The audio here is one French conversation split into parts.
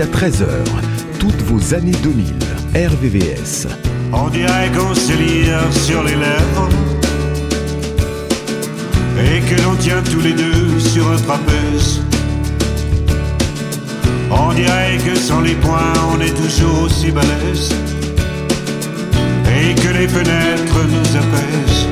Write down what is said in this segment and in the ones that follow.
Jusqu'à 13h, toutes vos années 2000. RVVS. On dirait qu'on se lire sur les lèvres et que l'on tient tous les deux sur un trapèze. On dirait que sans les poings on est toujours aussi balèze et que les fenêtres nous apaisent.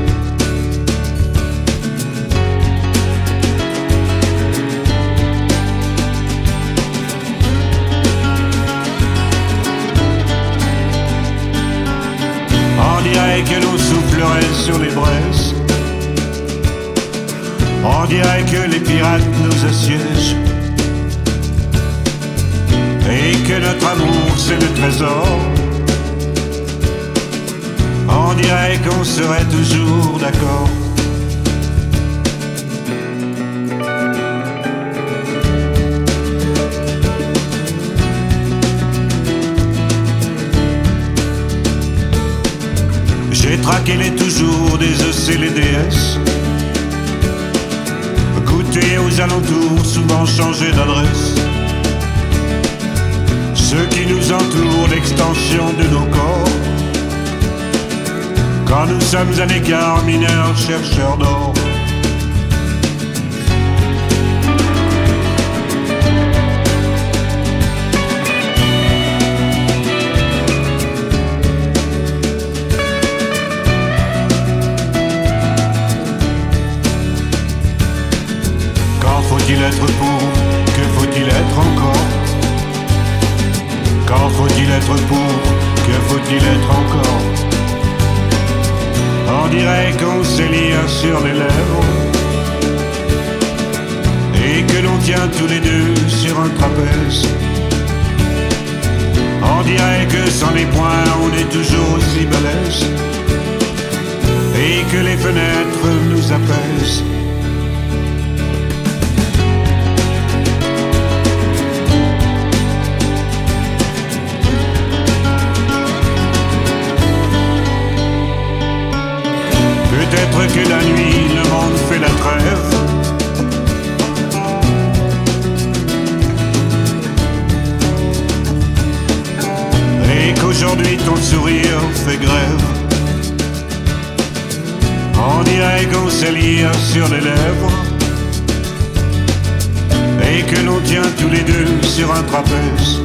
Dirait que l'on soufflerait sur les braises. On dirait que les pirates nous assiègent. Et que notre amour c'est le trésor. On dirait qu'on serait toujours d'accord. J'ai traqué les toujours des EC les aux alentours, souvent changé d'adresse. Ceux qui nous entourent, l'extension de nos corps. Quand nous sommes à l'écart, mineurs, chercheurs d'or. Être pour Que faut-il être encore Quand faut-il être pour Que faut-il être encore On dirait qu'on s'élire sur les lèvres Et que l'on tient tous les deux sur un trapèze On dirait que sans les poings on est toujours aussi balèze Et que les fenêtres nous apaisent sur les lèvres. Et que l'on tient tous les deux sur un trapèze.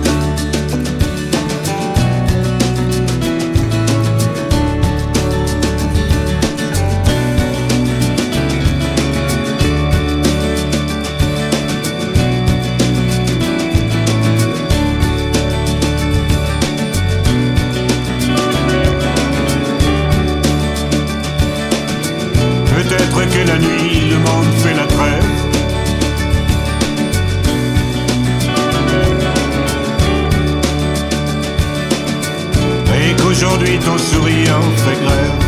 Sourire fait grève.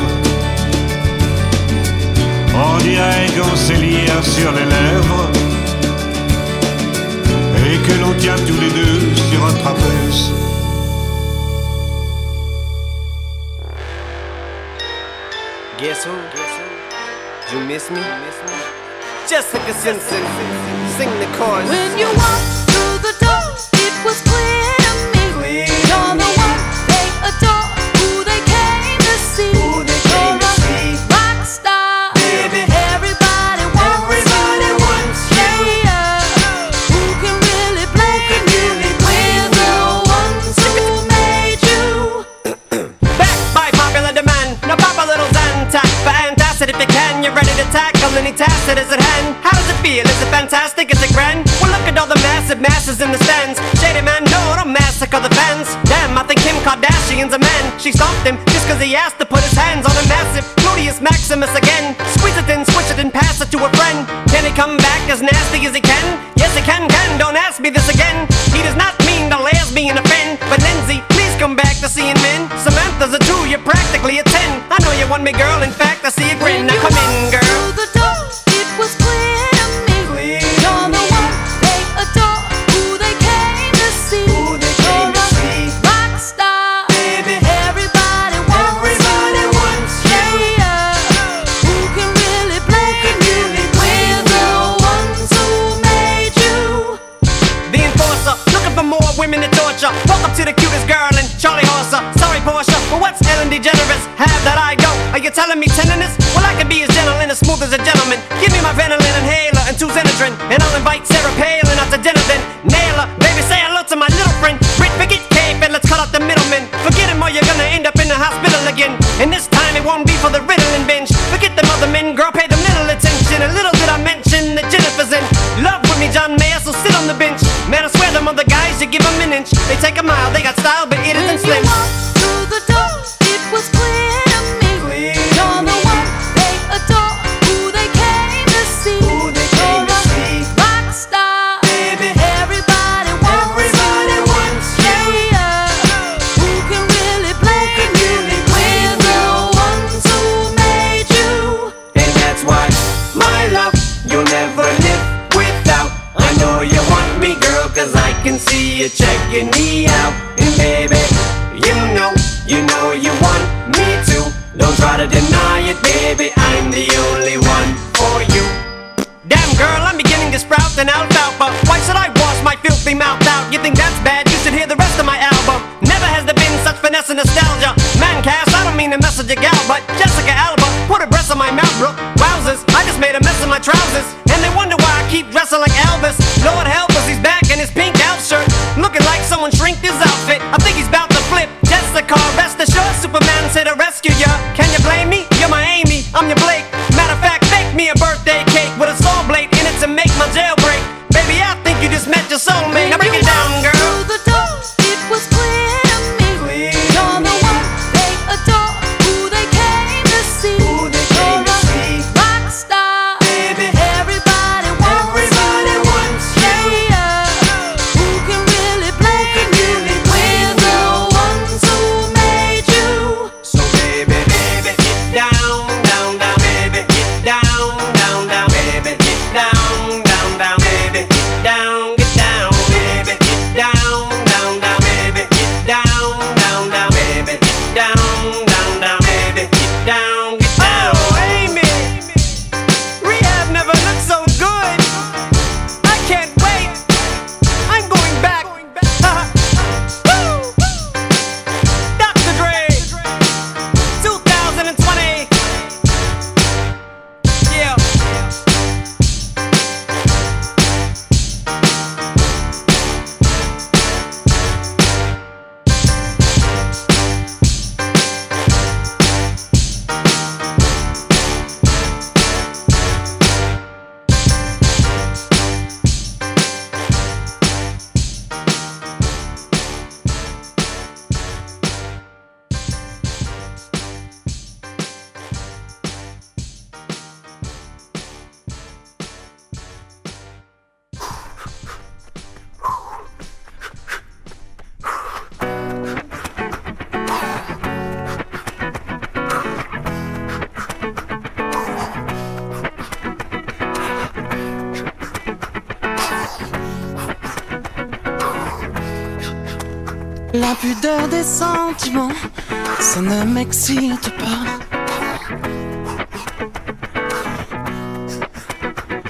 On dirait qu'on s'élire sur les lèvres. Et que l'on tient tous les deux sur un trapèze. Guess who? You miss me? Jessica Simpson, sing the chorus. When you walked She stopped him just cause he asked to put his hands on a massive Gluteus Maximus again. Squeeze it in, switch it and pass it to a friend. Can he come back as nasty as he to the cutest girl in Charlie Horse. Sorry, Porsche, but what's Ellen DeGeneres have that I don't? Are you telling me tenderness? Well, I can be as gentle and as smooth as a gentleman. Give me my Ventolin inhaler and two Xenadrin, and I'll invite Sarah Palin out to dinner. They take a mile, they got style, but it isn't slim.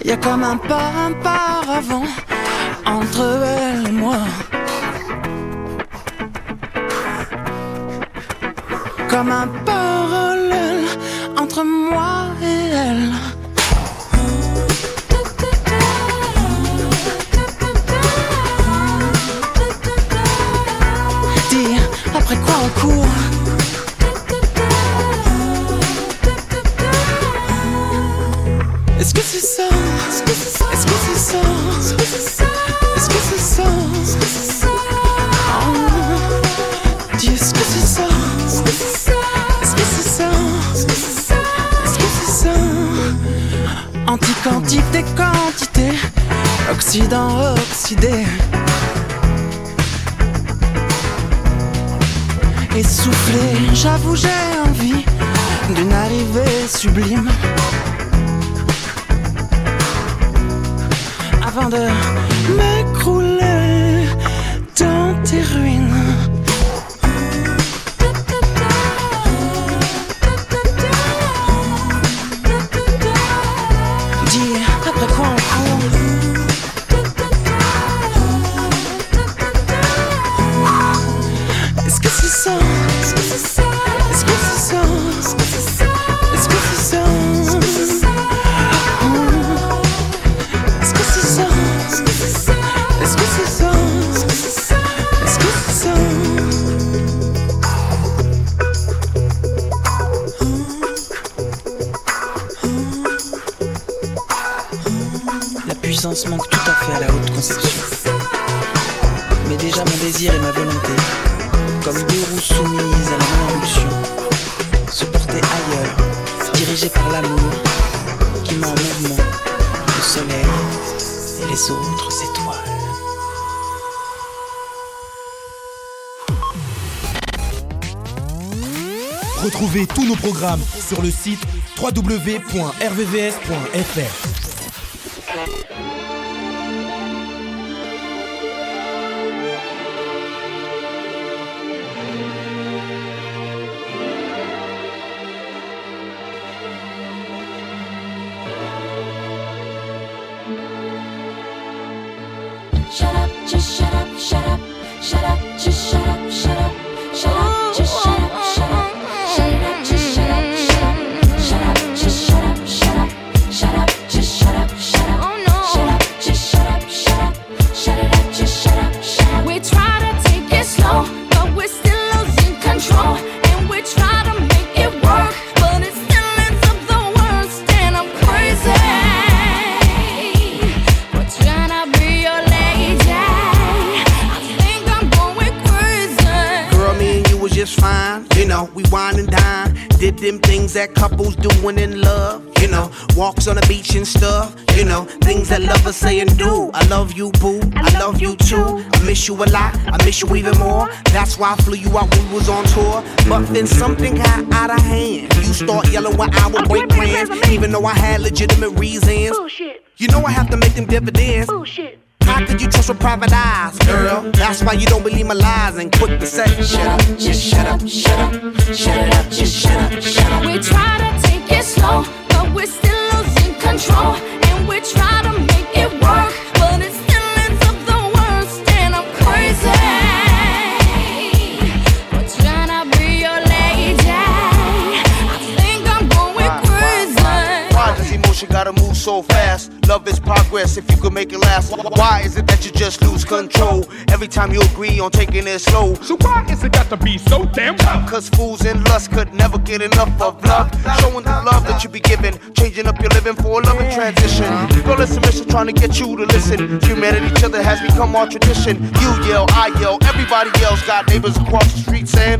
Y a comme un pas, un paravent entre elle et moi. Comme un parallèle entre moi et elle. Dis, après quoi on court? c'est Est-ce que c'est ça Est-ce que c'est ça oh, Est-ce que c'est ça Est-ce que c'est ça Est-ce c'est Dis est-ce que c'est ça Est-ce que c'est ça Est-ce que c'est ça Est-ce que c'est ça Est-ce que c'est ça Anti-quantité, quantité Occident, oxydé Essoufflé, j'avoue j'ai envie d'une arrivée sublime. afin de m'écrouler dans tes ruines. C'est sûr. Mais déjà mon désir et ma volonté, comme deux roues soumises à la impulsion, se porter ailleurs, dirigés par l'amour, qui met en le soleil et les autres étoiles. Retrouvez tous nos programmes sur le site www.rvvs.fr. Thank you. Miss you even more. That's why I flew you out when we was on tour. But then something got out of hand. You start yelling when I would break plans, even though I had legitimate reasons. You know I have to make them dividends. How could you trust with private eyes, girl? That's why you don't believe my lies and quit the say, shut up, just shut up, shut up, shut it up, just shut up, shut up. We try to take it slow, but we're still losing control. And we try to make it work, gotta move so fast? Love is progress if you could make it last. Why is it that you just lose control every time you agree on taking it slow? So why is it got to be so damn tough? Cause fools in lust could never get enough of love. Showing the love that you be giving, changing up your living for a loving transition. Girl, it's a mission trying to get you to listen. Humanity, each other has become our tradition. You yell, I yell, everybody yells. Got neighbors across the street saying,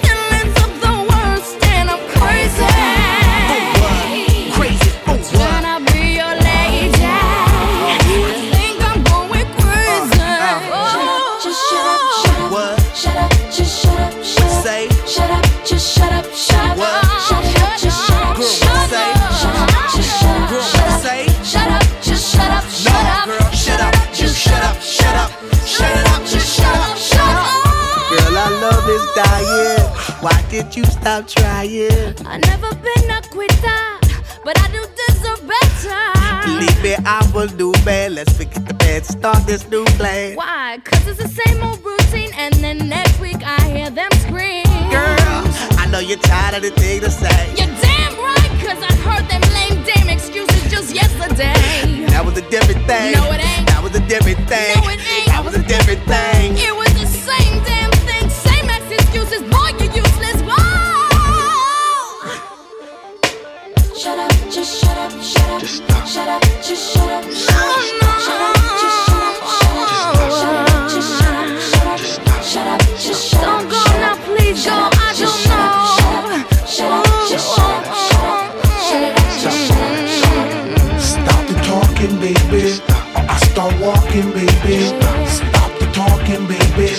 Why did you stop trying? I never been a quitter, but I do deserve better. Believe me, I will do bad. Let's forget the bad, start this new plan. Why? Cause it's the same old routine, and then next week I hear them scream. Girl, I know you're tired of the thing to say. You're damn right, cause I heard them lame damn excuses just yesterday. That was a different thing. No, it ain't. That was a different thing. No, it ain't. That was a different thing. Walking, baby. Stop the talking, baby.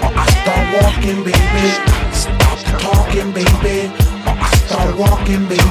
I start walking, baby. Stop the talking, baby. I start walking, baby.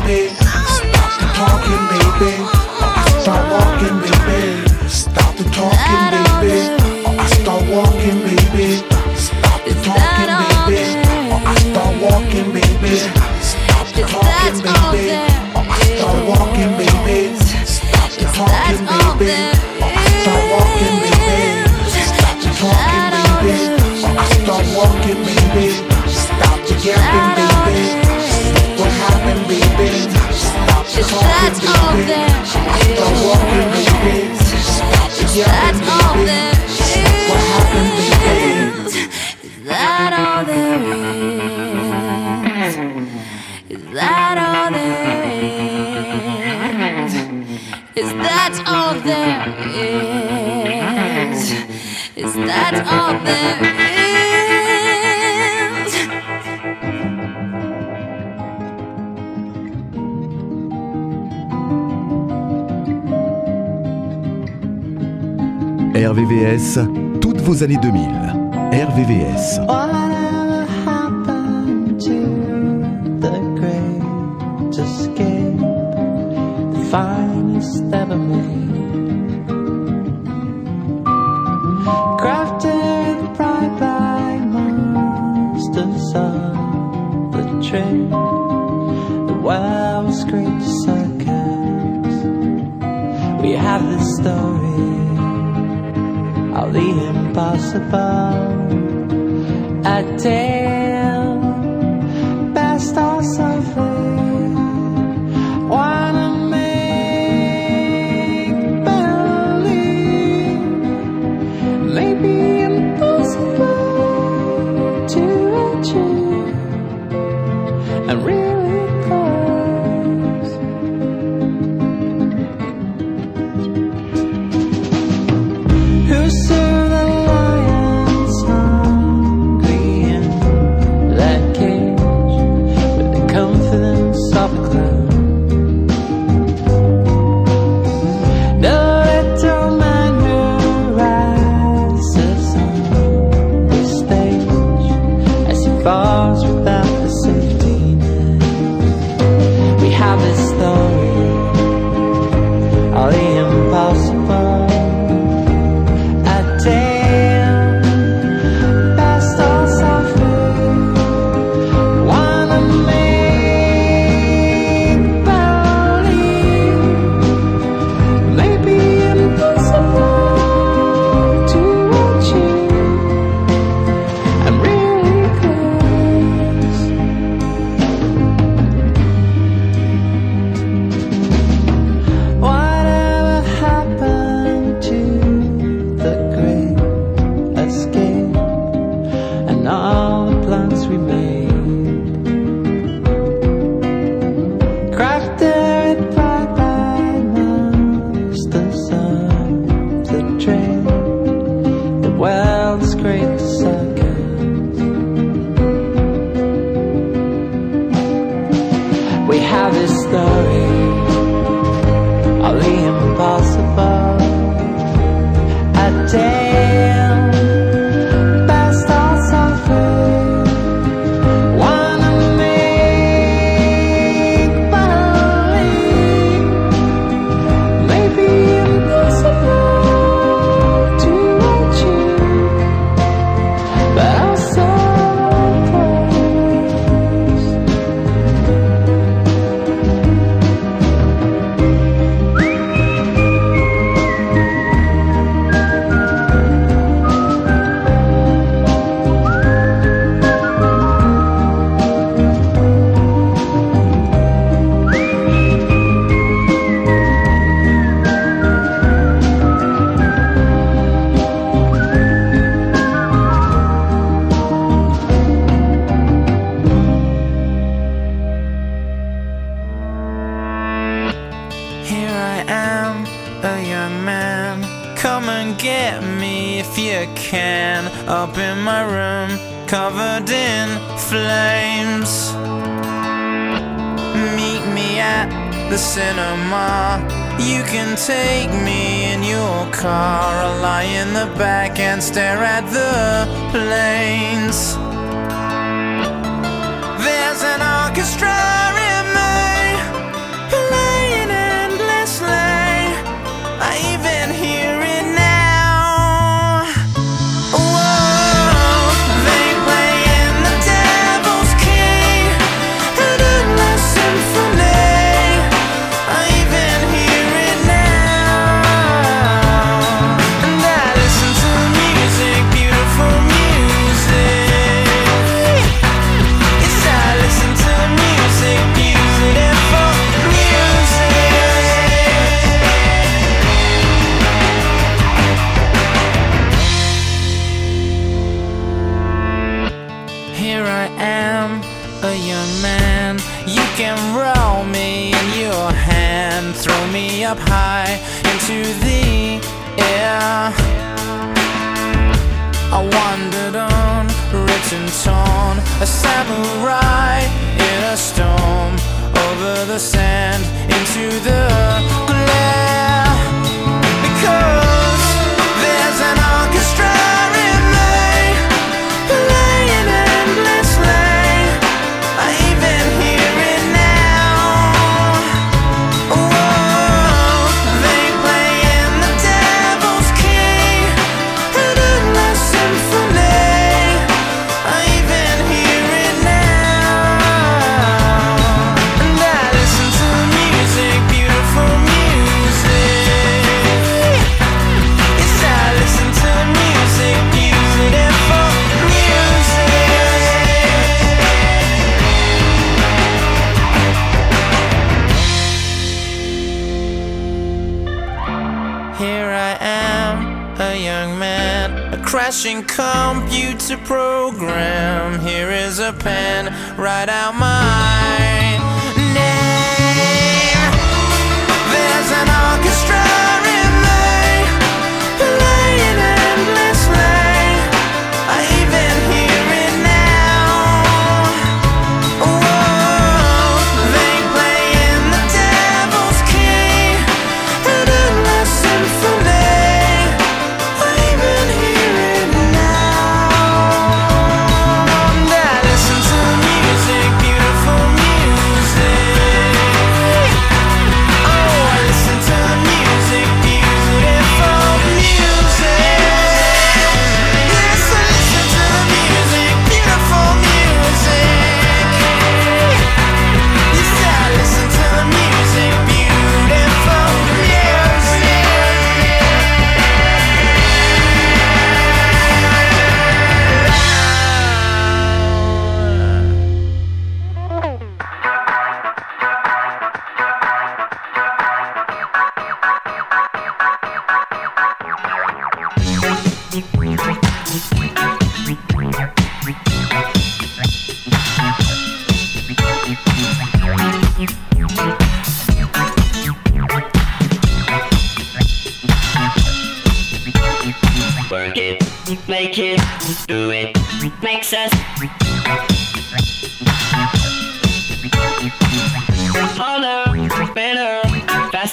RVVS, toutes vos années 2000. RVVS. possible. I dare. the cinema. You can take me in your car. I'll lie in the back and stare at the planes. There's an orchestra. a samurai in a storm over the sand into the interesting computer program. Here is a pen, write out my.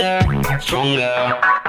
faster, stronger.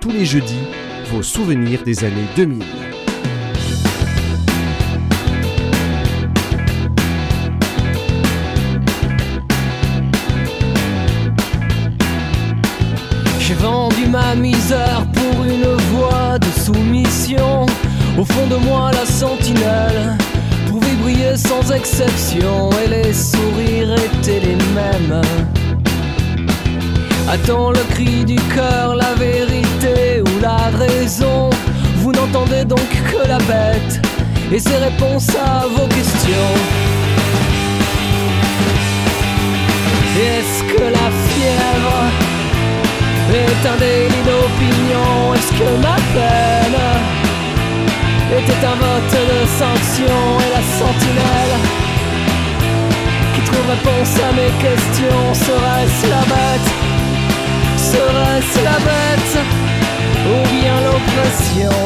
Tous les jeudis, vos souvenirs des années 2000. J'ai vendu ma misère pour une voix de soumission. Au fond de moi, la sentinelle pouvait briller sans exception et les sourires étaient les mêmes. A-t-on le cri du cœur, la vérité ou la raison. Vous n'entendez donc que la bête et ses réponses à vos questions. Est-ce que la fièvre est un délit d'opinion? Est-ce que ma peine était un vote de sanction? Et la sentinelle qui trouve réponse à mes questions serait-ce la bête serait-ce la bête ou bien l'oppression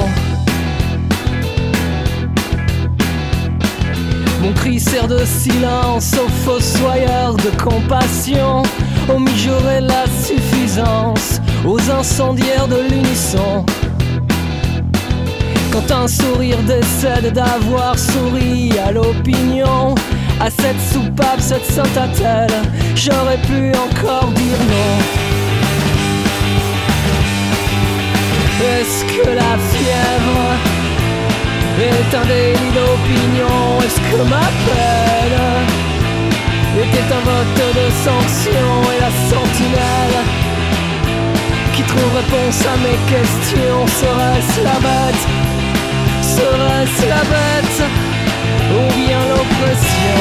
Mon cri sert de silence aux fossoyeurs de compassion, aux mijaurés la suffisance, aux incendiaires de l'unisson. Quand un sourire décède d'avoir souri à l'opinion, à cette soupape, cette sainte attelle, j'aurais pu encore dire non. Est-ce que la fièvre est un délit d'opinion? Est-ce que ma peine était un vote de sanction? Et la sentinelle qui trouve réponse à mes questions Serait-ce la bête? Serait-ce la bête Ou bien l'oppression?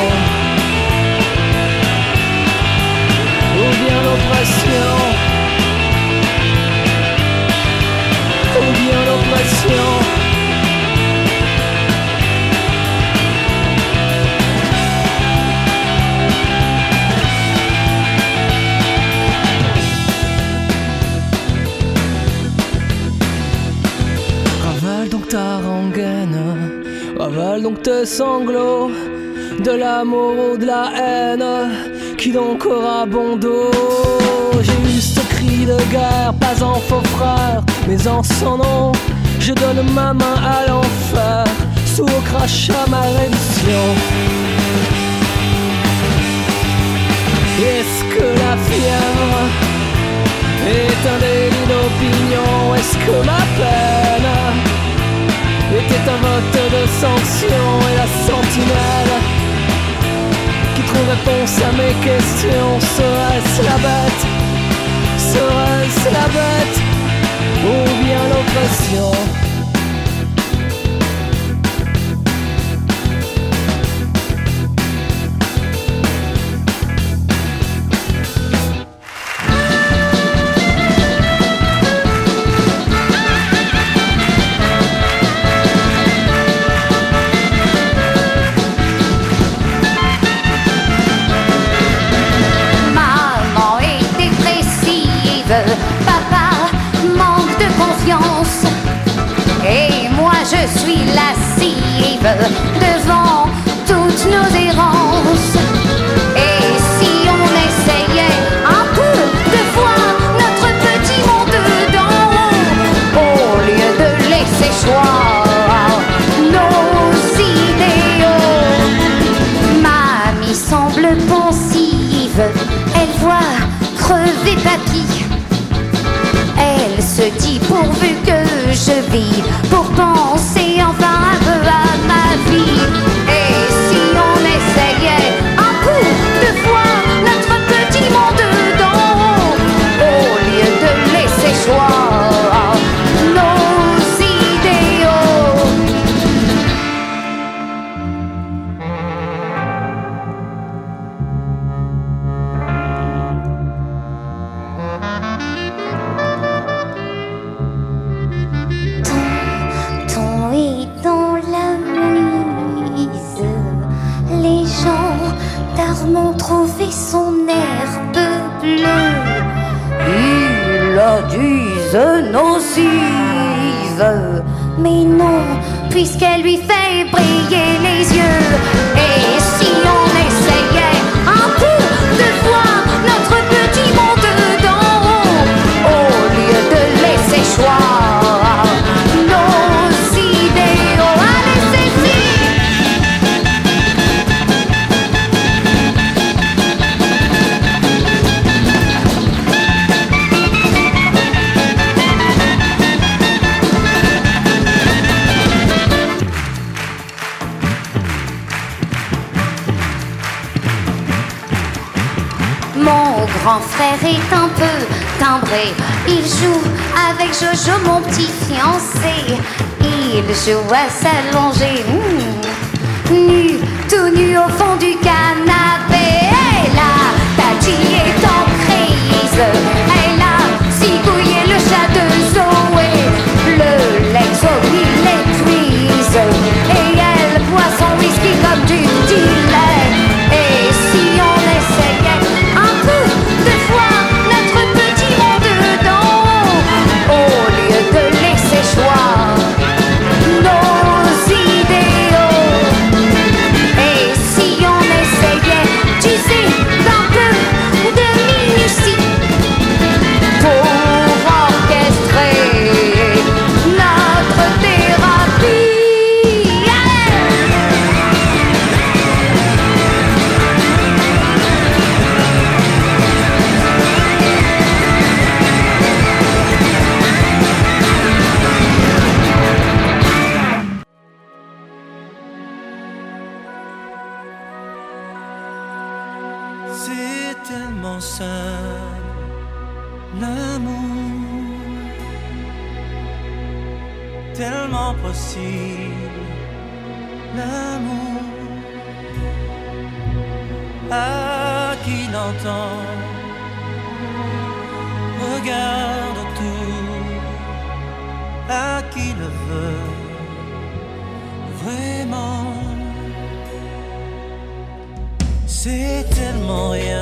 Ou bien l'oppression? L'oppression Ravale donc ta rengaine, ravale donc tes sanglots, de l'amour ou de la haine, qui donc aura bon dos. Juste cri de guerre, pas en faux frère, mais en son nom, je donne ma main à l'enfer, sous au crachat ma réduction. Est-ce que la fièvre est un délit d'opinion? Est-ce que ma peine était un vote de sanction? Et la sentinelle qui trouve réponse à mes questions Serait-ce la bête? Serait-ce la bête? Ou bien l'oppression dit nocive. Mais non, puisqu'elle lui fait briller les yeux. Et si on est un peu timbré. Il joue avec Jojo, mon petit fiancé. Il joue à s'allonger, hmm, nu, tout nu au fond du canapé. Et là, Tati est en crise. Elle a zigouillé le chat de Zoé. Le Lexo, il l'épuise. Et elle boit son whisky comme du lait. c'est tellement simple, l'amour, tellement possible, l'amour, à qui l'entend, regarde tout, à qui le C'est tellement rien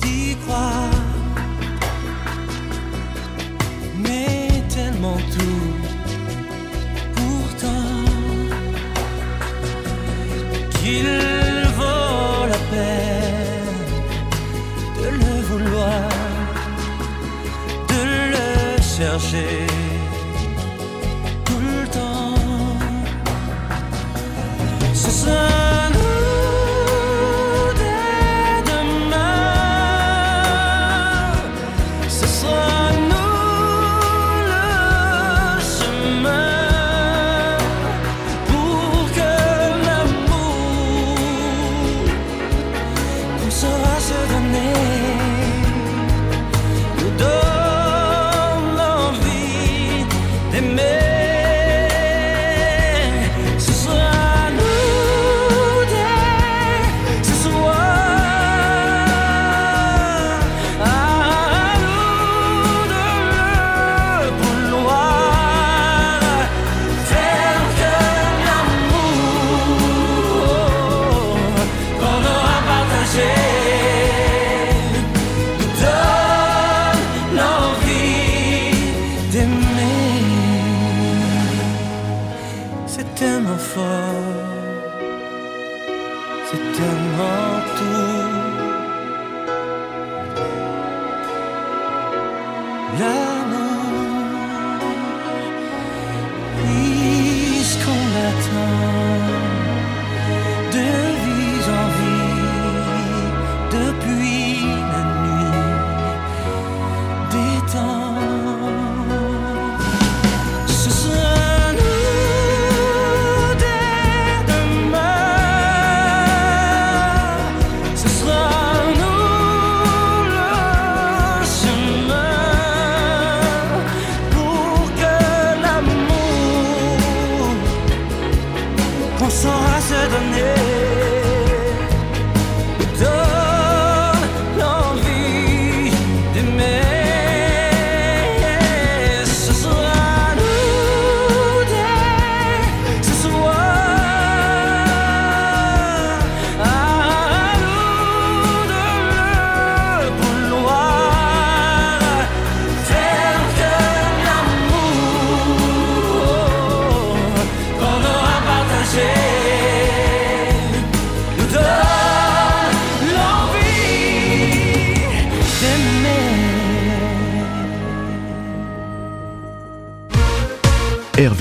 d'y croire, mais tellement tout. Pourtant, qu'il vaut la peine de le vouloir, de le chercher.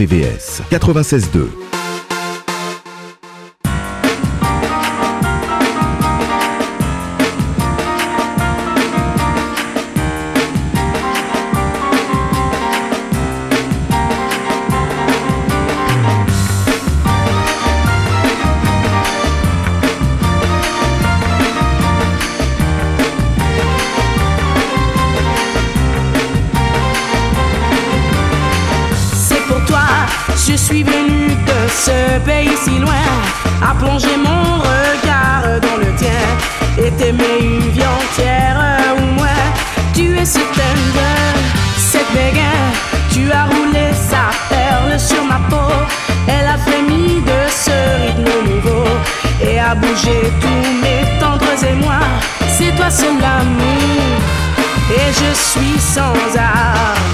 RVVS 96.2. façon l'amour et je suis sans art.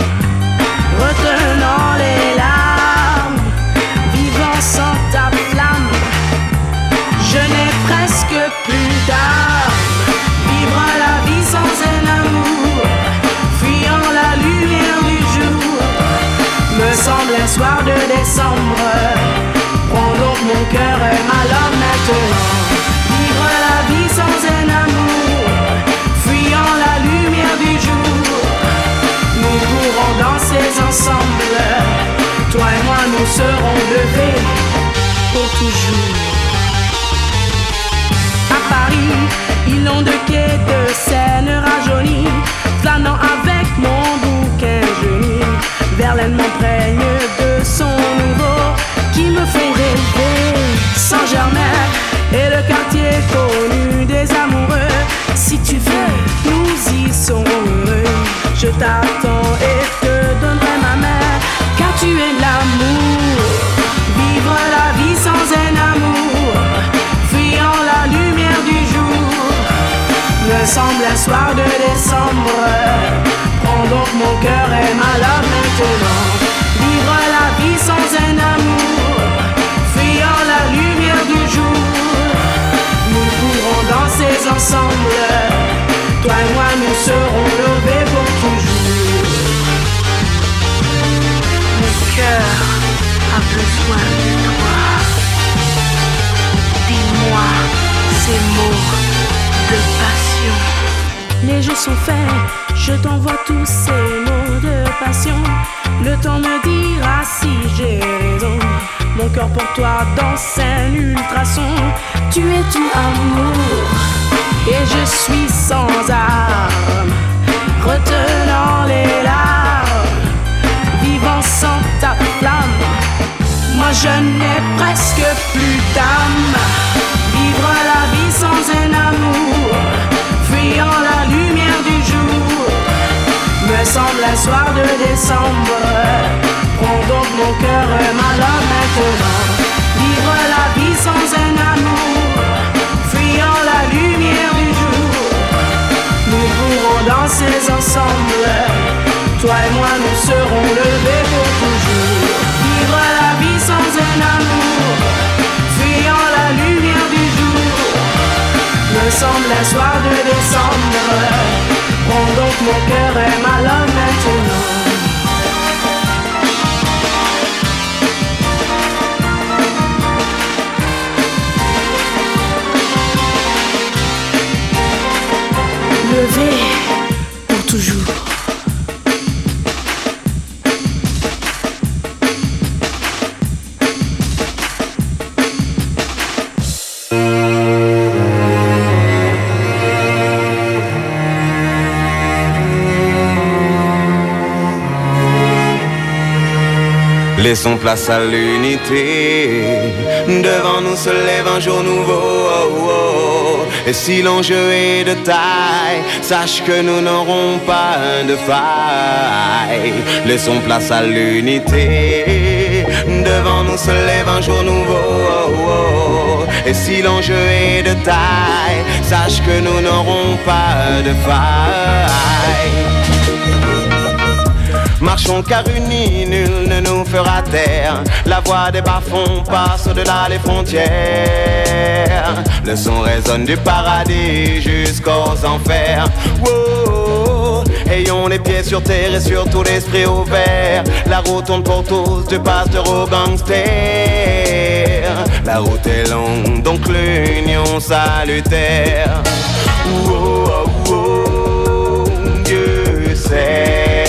Toi et moi, nous serons levés pour toujours. À Paris, inondé quai de Seine rajeunie, flânant avec mon bouquin jauni, Verlaine m'emprègne de son nouveau qui me fait rêver. Saint-Germain et le quartier connu des amoureux. Si tu veux, nous y serons heureux. Je t'attends. Soir de décembre. Prends donc mon cœur et ma love maintenant. Vivre la vie sans un amour, fuyant la lumière du jour. Nous pourrons danser ensemble. Toi et moi, nous serons levés pour toujours. Mon cœur a besoin de toi. Dis-moi ces mots. Jeux sont faits, je t'envoie tous ces mots de passion. Le temps me dira si j'ai raison. Mon cœur pour toi danse un ultrason. Tu es tout amour et je suis sans armes, retenant les larmes, vivant sans ta flamme. Moi je n'ai presque plus d'âme. Vivre la vie sans un amour, fuyant la me semble un soir de décembre. Prends donc mon cœur ma love maintenant. Vivre la vie sans un amour, fuyant la lumière du jour, nous pourrons danser ensemble. Toi et moi, nous serons levés pour toujours. Vivre la vie sans un amour, fuyant la lumière du jour, me semble un soir de décembre. Prends donc mon cœur et ma love maintenant. Levé pour toujours. Laissons place à l'unité. Devant nous se lève un jour nouveau. oh, oh. Et si l'enjeu est de taille, sache que nous n'aurons pas de faille. Laissons place à l'unité. Devant nous se lève un jour nouveau. oh, oh. Et si l'enjeu est de taille, sache que nous n'aurons pas de faille. Marchons car unis, nul ne nous fera taire. La voix des bas-fonds passe au-delà des frontières. Le son résonne du paradis jusqu'aux enfers. Wow, ayons les pieds sur terre et surtout l'esprit ouvert. La route tourne pour tous, du pasteur au gangster. La route est longue, donc l'union salutaire. Dieu sait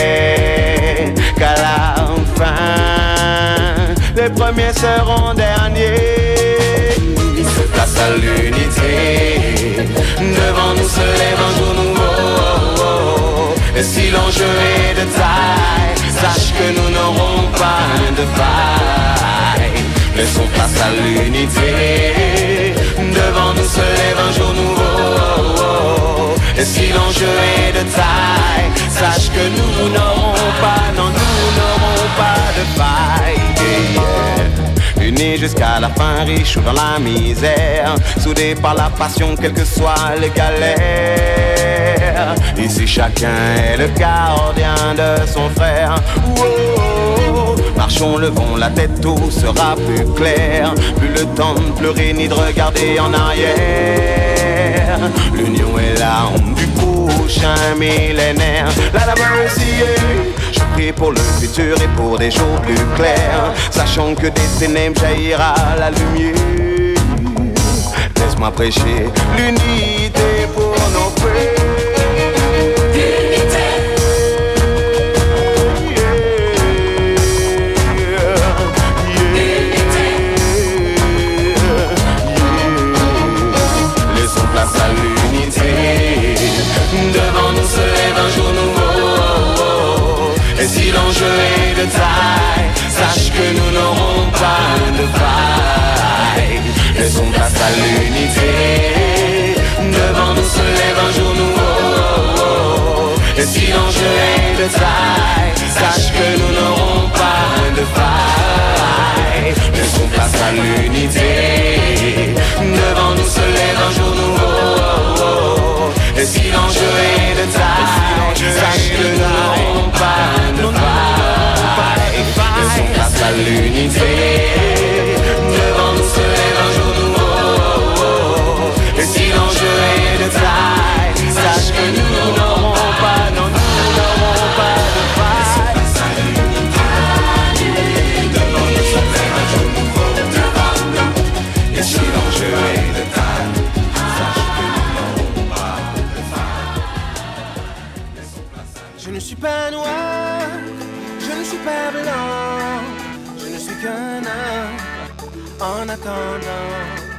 les premiers seront derniers. Il se à l'unité, devant nous se lève un jour nouveau. Et si l'enjeu est de taille, sache que nous n'aurons pas de faille. Laissons place à l'unité, devant nous se lève un jour nouveau. Et si l'enjeu est de taille, sache que nous n'aurons pas, non, jusqu'à la fin, riches ou dans la misère, soudés par la passion, quelles que soient les galères. Ici, chacun est le gardien de son frère. Wow. Marchons, levons la tête, tout sera plus clair. Plus le temps de pleurer ni de regarder en arrière. L'union est l'arme du prochain millénaire. La la mercy, prie pour le futur et pour des jours plus clairs. Sachant que des ténèbres jaillira la lumière. Laisse-moi prêcher l'unité pour nos frères. Est de taille, sache que nous n'aurons pas de faille. Laissons place à l'unité. Devant nous se lève un jour nouveau. Et si l'enjeu est de taille, sache que nous n'aurons pas de faille. Laissons place à l'unité. Devant nous se lève un jour nouveau. Et si l'enjeu est de taille, sont en attendant.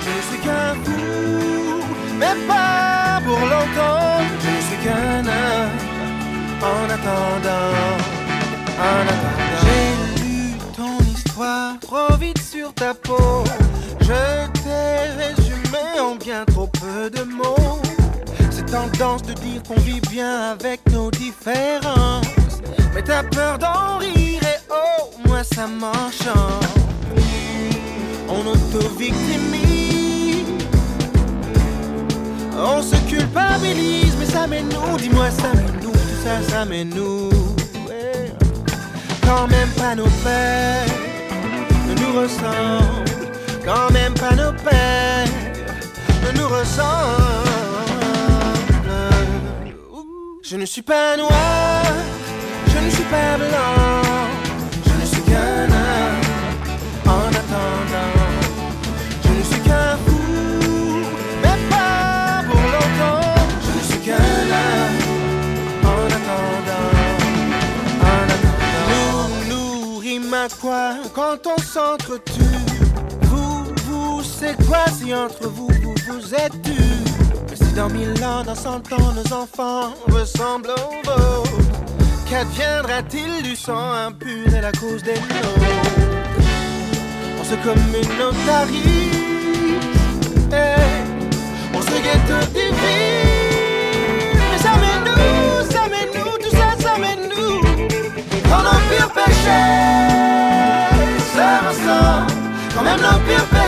Je suis qu'un fou, mais pas pour longtemps. Je suis qu'un homme en attendant, en attendant. J'ai lu ton histoire trop vite sur ta peau. Je t'ai résumé en bien trop peu de mots. Cette tendance de dire qu'on vit bien avec nos différences. Mais t'as peur d'en rire et oh, moi ça m'enchante. On auto-victimise, on se culpabilise, mais ça met nous, dis-moi ça met nous, tout ça, ça met nous. Quand même pas nos pères ne nous ressemblent, quand même pas nos pères ne nous ressemblent. Je ne suis pas noir, je ne suis pas blanc, je ne suis qu'un homme en attendant. Quoi quand on s'entretue. Vous, vous, c'est quoi si entre vous, vous, vous êtes tu si dans mille ans, dans cent ans, nos enfants ressemblent aux vôtres Qu'adviendra-t-il du sang impur et la cause des nôtres On se communautarise eh, On se guette divise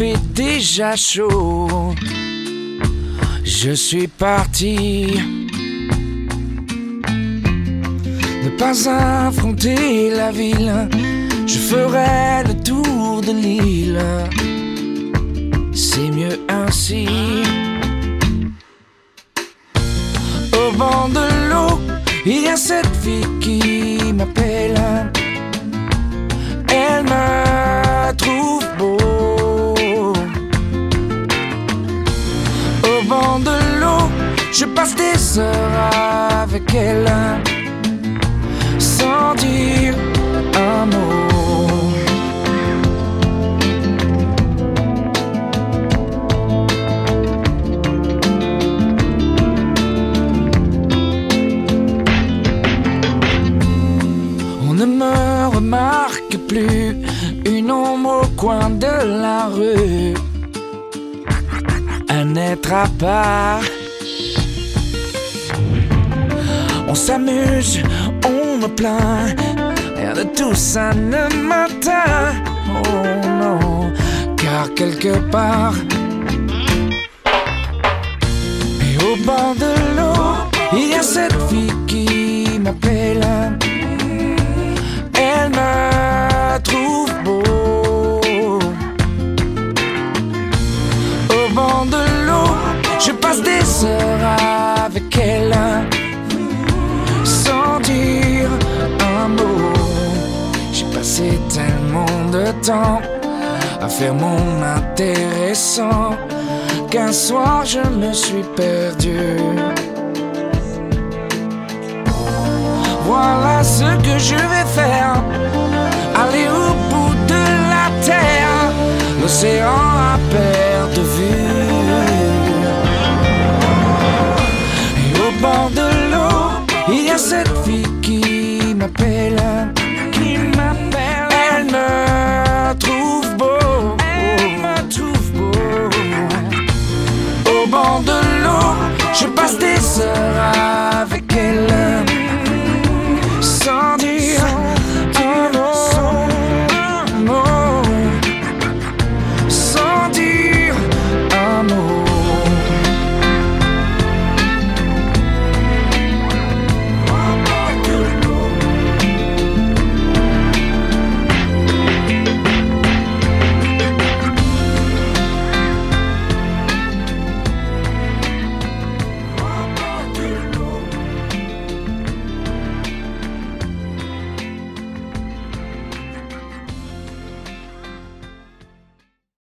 fait déjà chaud, je suis parti. Ne pas affronter la ville, je ferai le tour de l'île. c'est mieux ainsi. Au bord de l'eau, il y a cette fille qui je passe des heures avec elle sans dire un mot. On ne me remarque plus, une ombre au coin de la rue, un être à part. S'amuse, on me plaint, rien de tout ça ne m'atteint. Oh non, car quelque part, et au bord de l'eau, il y a cette fille qui m'appelle. Elle me trouve beau. Au bord de l'eau, je passe des heures avec elle tellement de temps à faire mon intéressant qu'un soir je me suis perdu. Voilà ce que je vais faire. Aller au bout de la terre, l'océan à perte de vue. Et au bord de l'eau, il y a cette fille qui m'appelle. Je passe des heures avec elle.